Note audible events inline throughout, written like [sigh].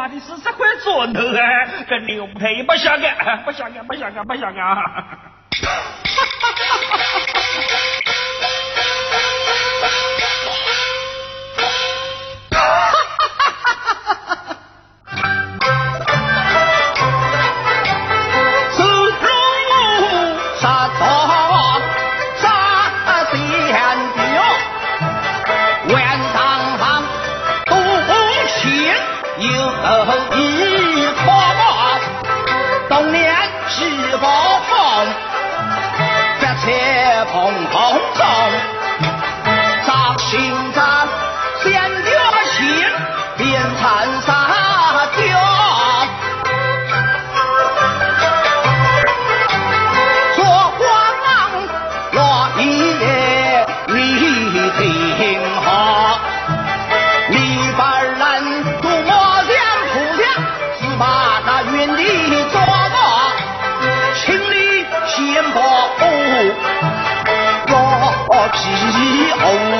哇，你是这块砖头啊，这牛皮不相干，不相干，不相干，不相干。西欧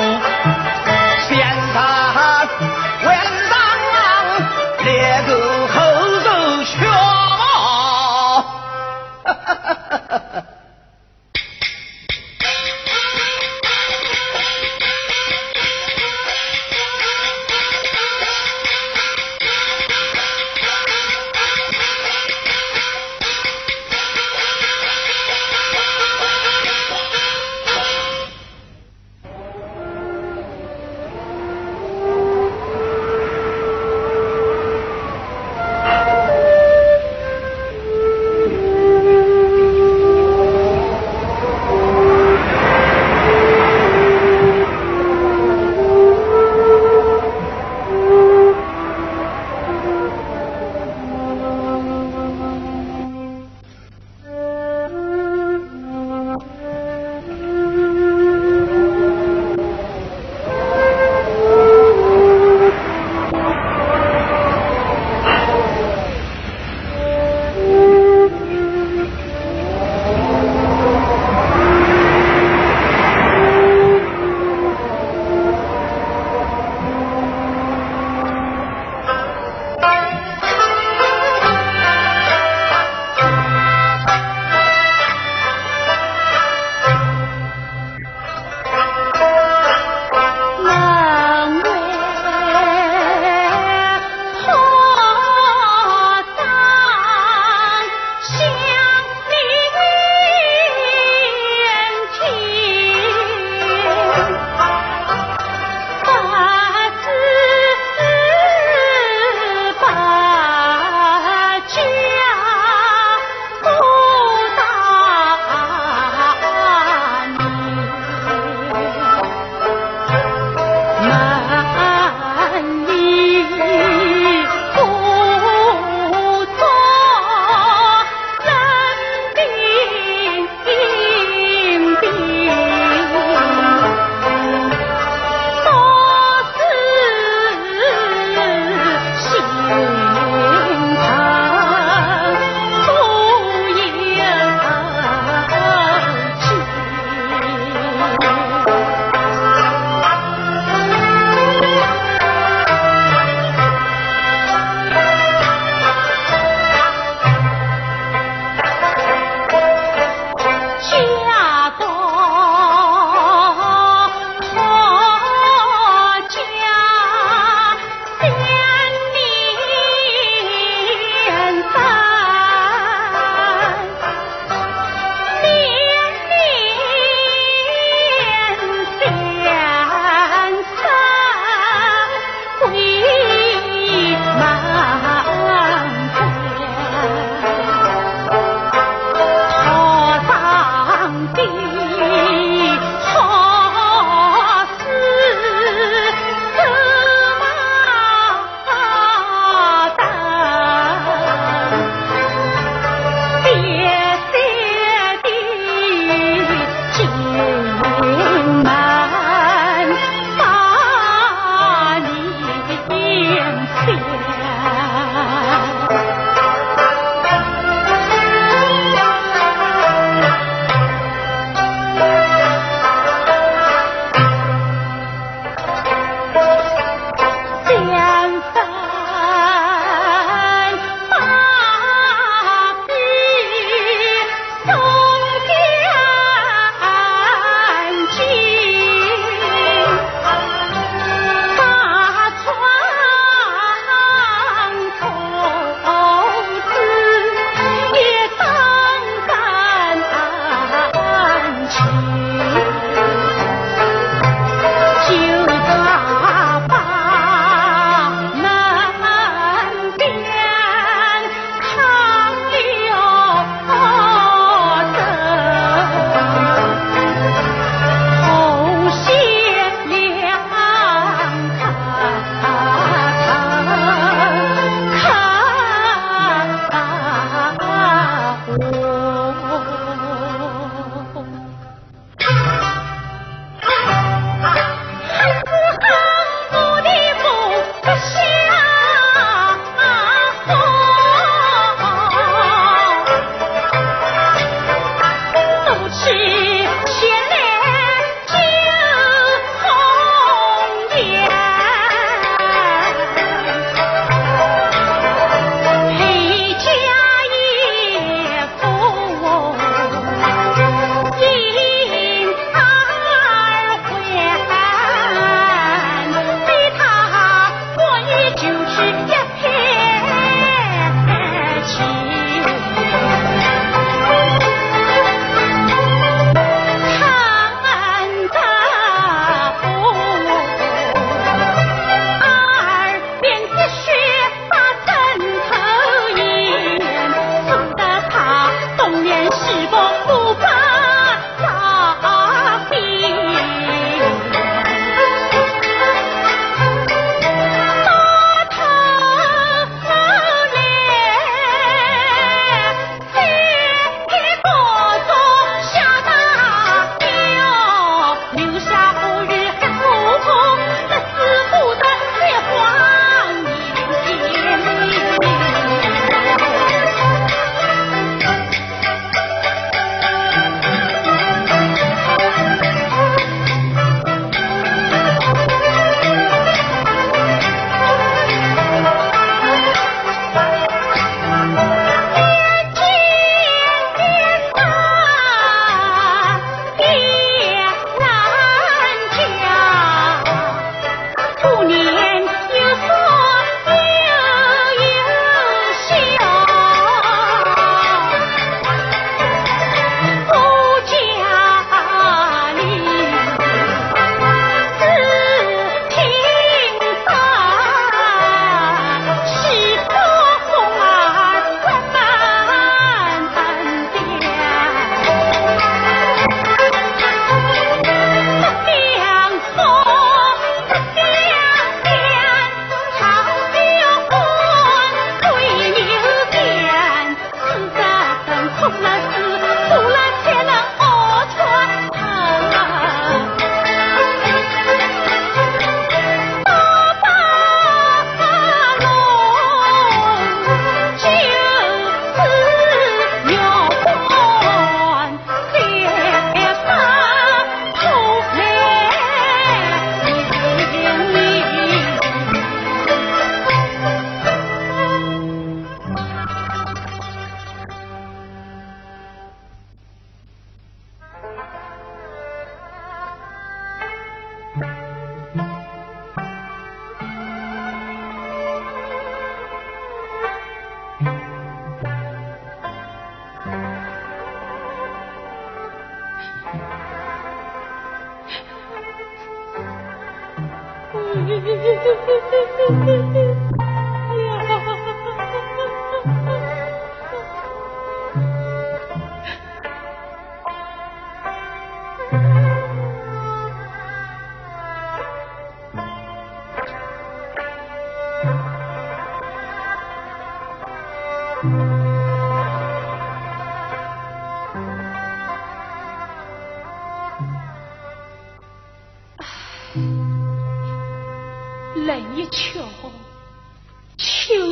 是吧？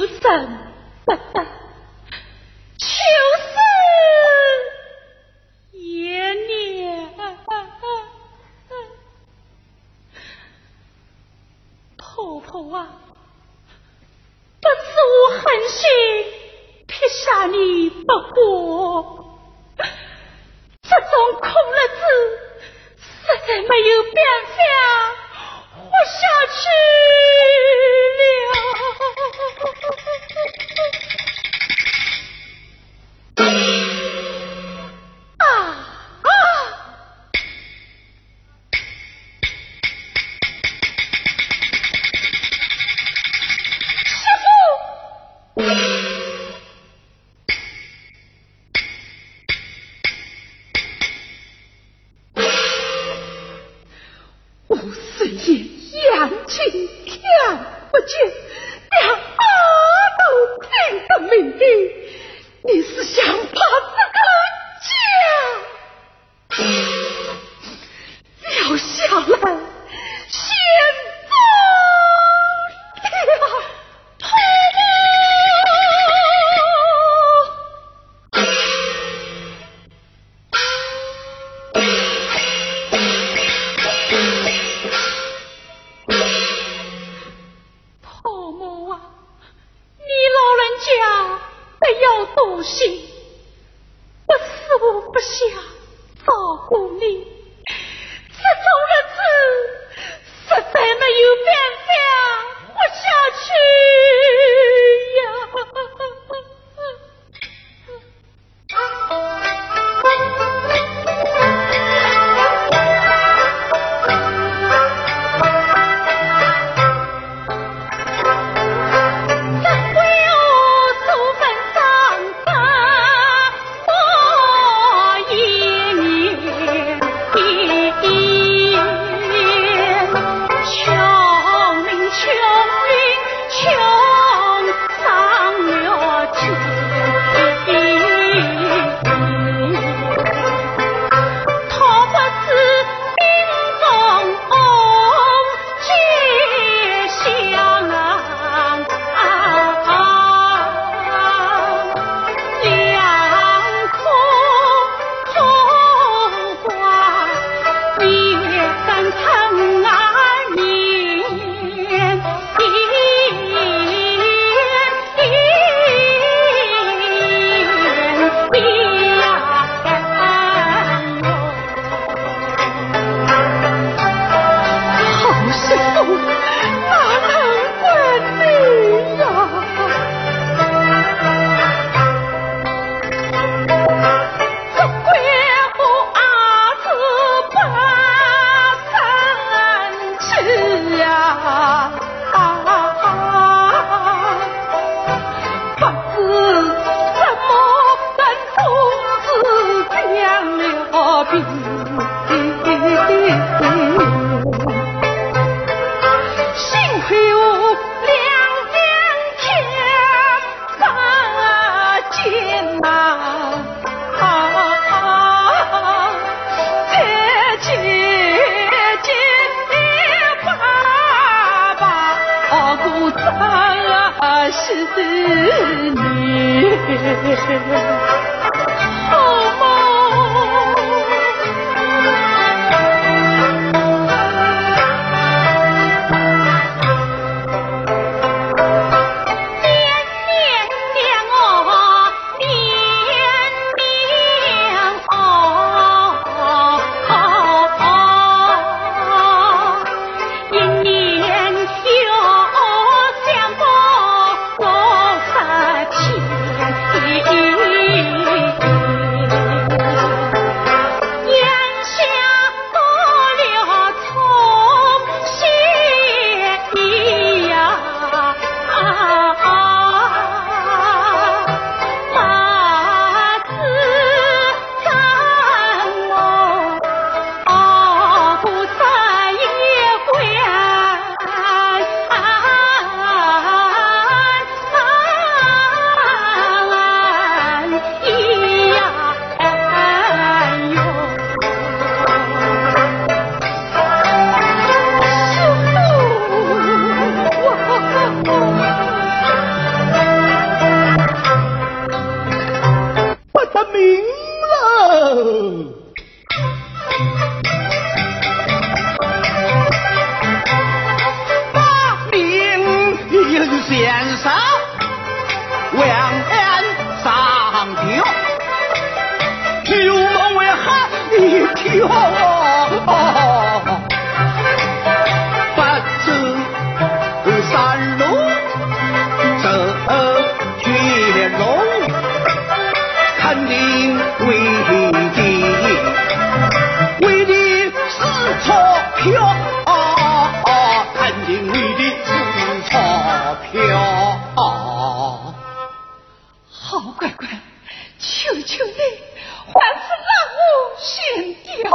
实在没有办法活下去。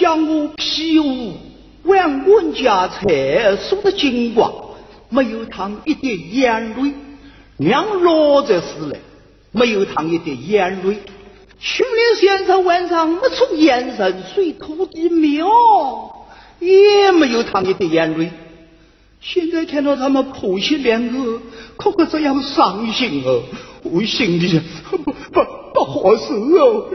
将我皮武万贯家财送的精光，没有淌一滴眼泪；娘老在死了，没有淌一滴眼泪。训练先生晚上没出眼神，水土的庙也没有淌一滴眼泪。现在看到他们婆媳两个，可可这样伤心哦，我心里不不不合适哦，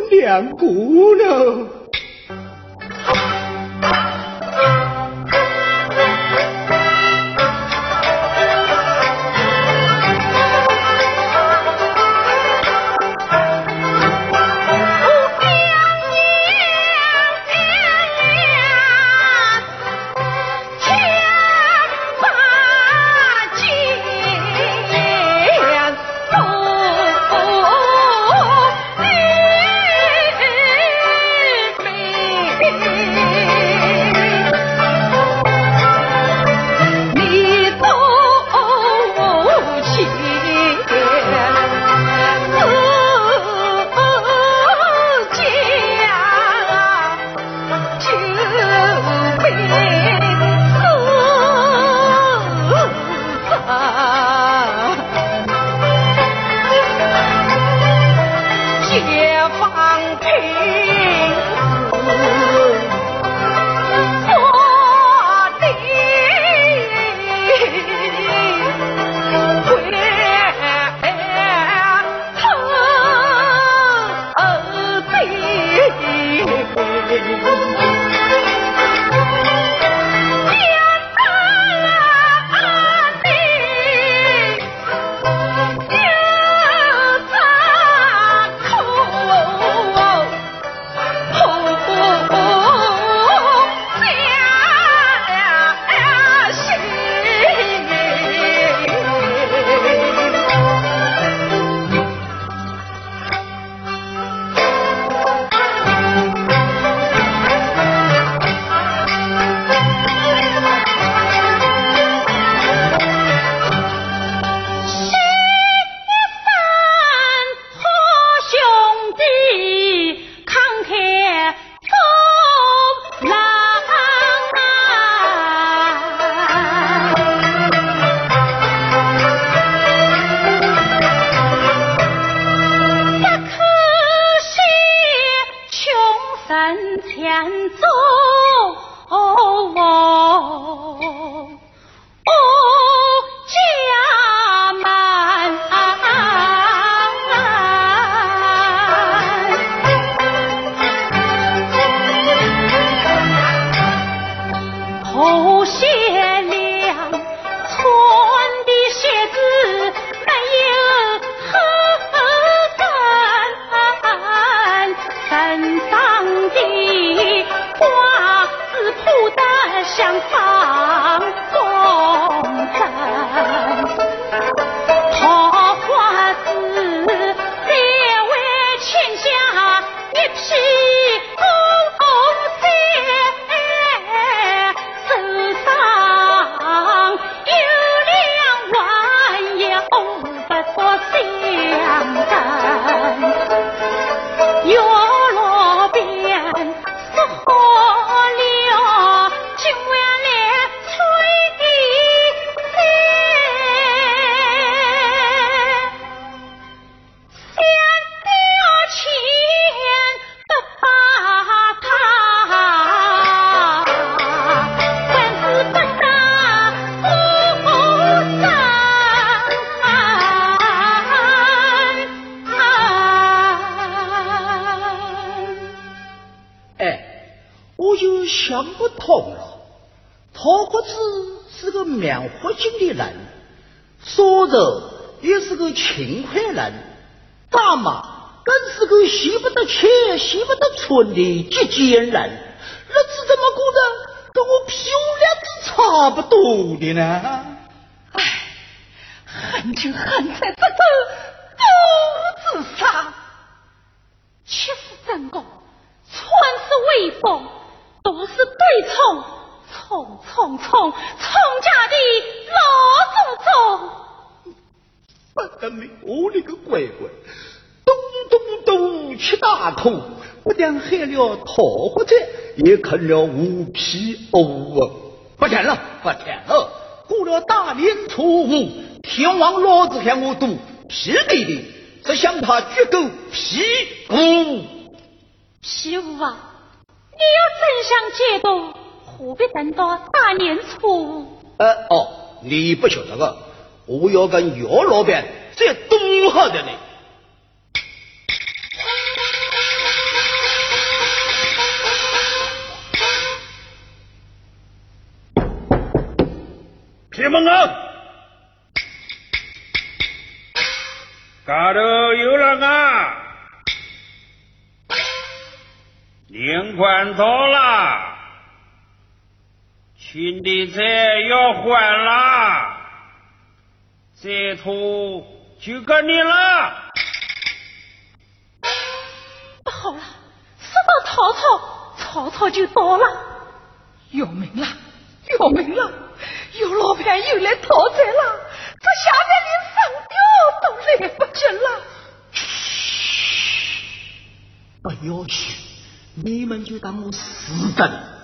陶国子是个蛮豁劲的人，说着也是个勤快人，大马更是个习不得切、习不得寸的节俭人，日子怎么过的跟我漂亮子差不多的呢？唉，恨就恨在这个多字上。七十三个，穿是威风，都是对冲。冲冲冲，冲家的老祖宗。不得了，我的个乖乖，咚咚咚，吃大口。不但害了桃花寨，也啃了五皮藕啊！不甜了，不甜了！过了大年初五，天王老子喊我赌，皮对的，只想他绝狗屁股。屁股啊！你要真想解毒，何必等到大年初五？呃哦，你不晓得个，我要跟姚老板再东好的呢。铁门啊！家头有人啊！年关到了，请的债要还了，这头就给你了。不好了，说到曹操，曹操就到了，要命了，要命了。有老板又来讨债了，这下面连上吊都来不及了。嘘，不要去，你们就当我死等。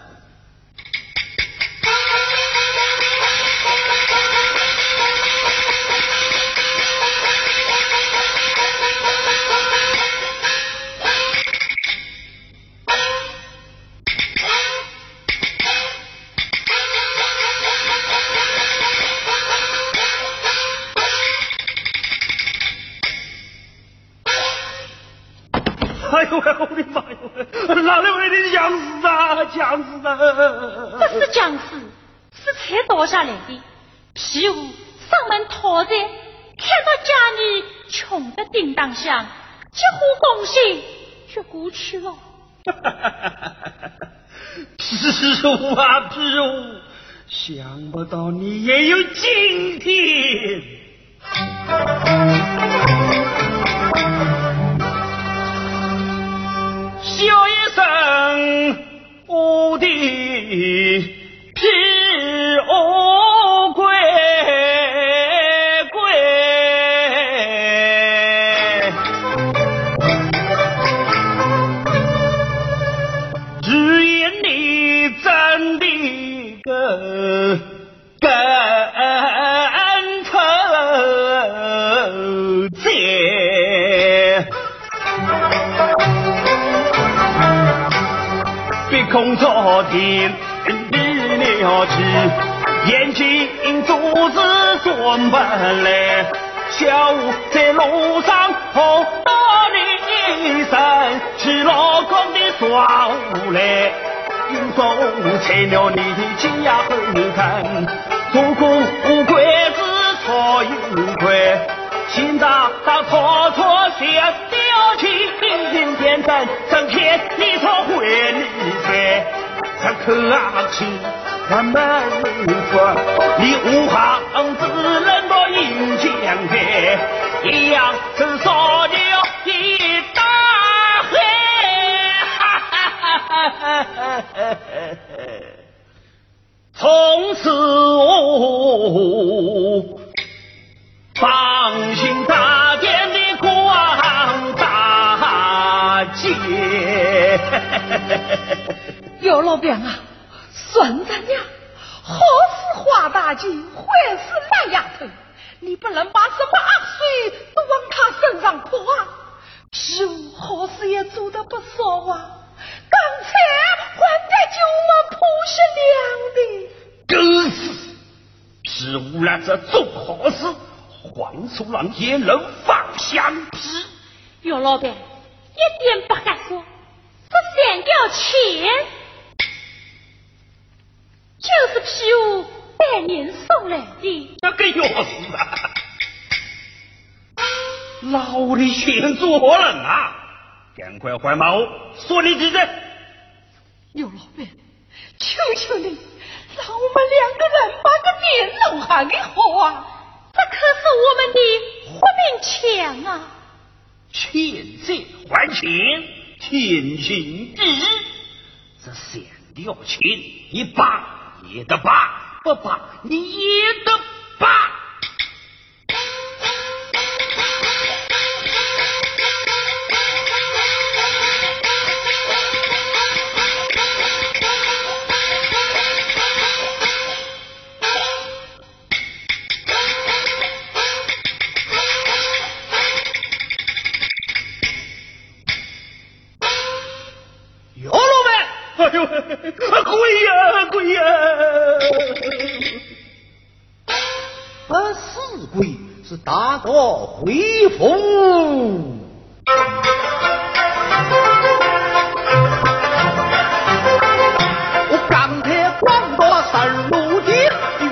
到你也有今天。笑一声。我的天离了去，眼睛珠子转不来，下午在路上碰到你一身赤裸光的耍无赖，英雄成了你的金牙后看，祖国鬼子错有亏，心脏当错错写了情，变成成天你说会你飞，这可惜我没说，你武行只能够引江海，一样是少了一大海。从此我放心大。姚老板啊！孙子娘，何时花大姐，坏事烂丫头，你不能把什么恶水都往她身上泼啊！皮五何时也做的不少啊？刚才还在救我婆媳俩的。狗屎！皮五那这做好事，黄鼠狼也能放香屁。姚老板，一点不敢说，这三吊钱。就是皮五百年送来的。那个钥匙啊！老的先做人啊！赶快还马我，说你几句。刘老板，求求你，让我们两个人把个面弄下给好啊！这可是我们的活命钱啊！欠债还钱，天经地义。这三吊钱一把。你的爸，不罢，你也得 [laughs] 罢。大哥回府，我刚才逛过神路的，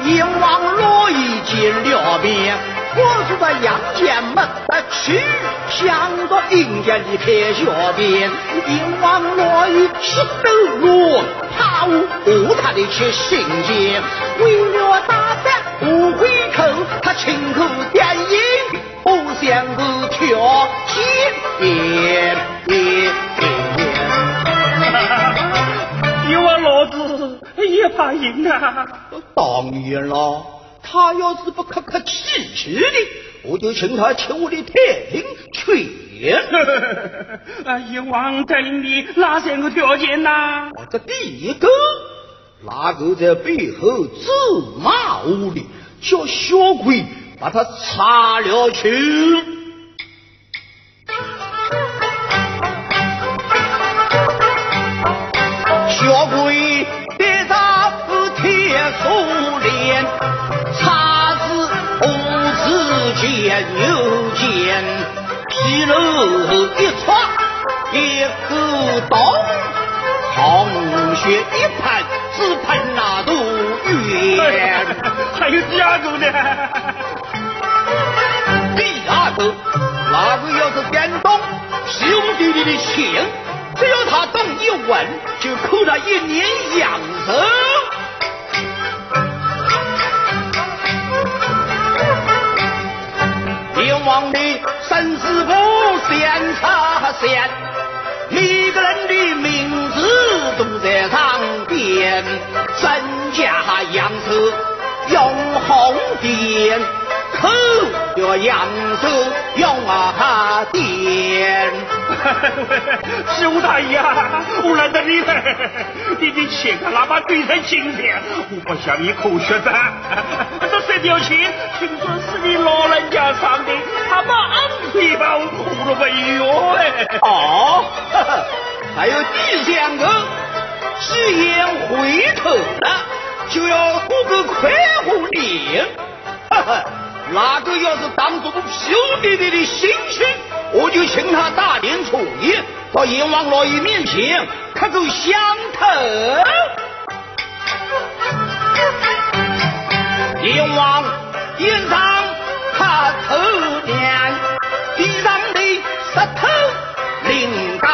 阎王罗衣见了面，我是在阳间门去，想到阴间的开小便，阎王罗衣是斗罗，怕我误他的去心间，为了大战不回头，他亲口点引，不想是跳天边。有啊，老子也怕赢啊！当然了，他要是不客客气气的，我就请他去我的太平去。啊，[laughs] 阎王带领你哪三个条件呐？这第一个。那个在背后咒骂我的，叫小鬼把他擦了去。小鬼带着铁锁链，叉子不知见又见，皮肉一穿一个洞，红血一喷。只喷那毒圆，还有第二个呢？第二个，那个要是敢动兄弟弟的情，只要他动一问，就扣他一年阳寿。阎王的生死簿先查先，每个人的名字都在上边，身家阳寿用红点，口要阳寿用啊点。[laughs] 是吴大爷啊，我来等你了。你的钱可哪怕堆成金片，我不向你口血的。有钱，听说是你老人家唱的，他把安腿吧，我都没有哎。哦，[laughs] 还有第三个，既然回头了，就要过个快活年。哈哈，那个要是当着我兄弟弟的心情，我就请他大年初一到阎王老爷面前磕个响头。阎王眼上看头亮，地上的石头领大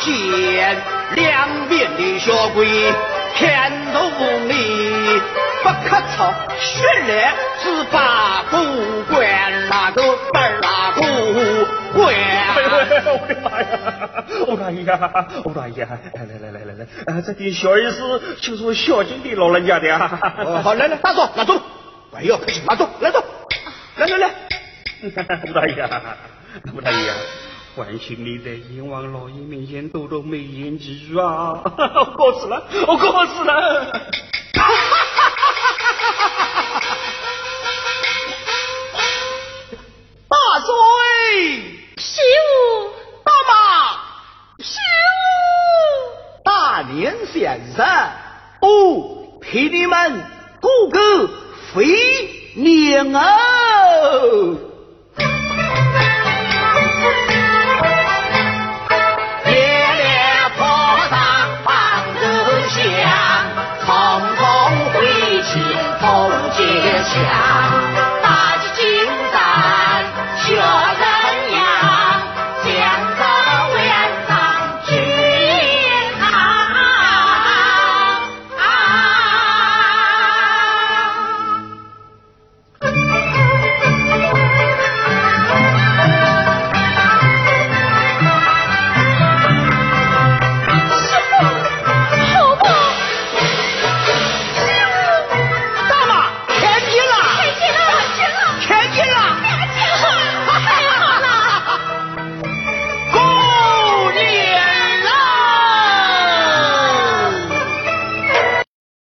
剑，两边的小鬼看着你，不可操，血来是八股关那个本那个关。[laughs] 我的妈呀！我大爷！我大爷！来来来来来来，这点小意思就是我孝敬的老人家的呀。好，来来，大坐，拿坐，不要客气，拿坐，来走，来来来。吴大爷，吴大爷，万幸你在阎王老爷面前多多美言几句啊！我高死了，我高死了！大嘴，媳妇，大妈，媳妇，大年先生，哦，陪你们过个肥年哦。烈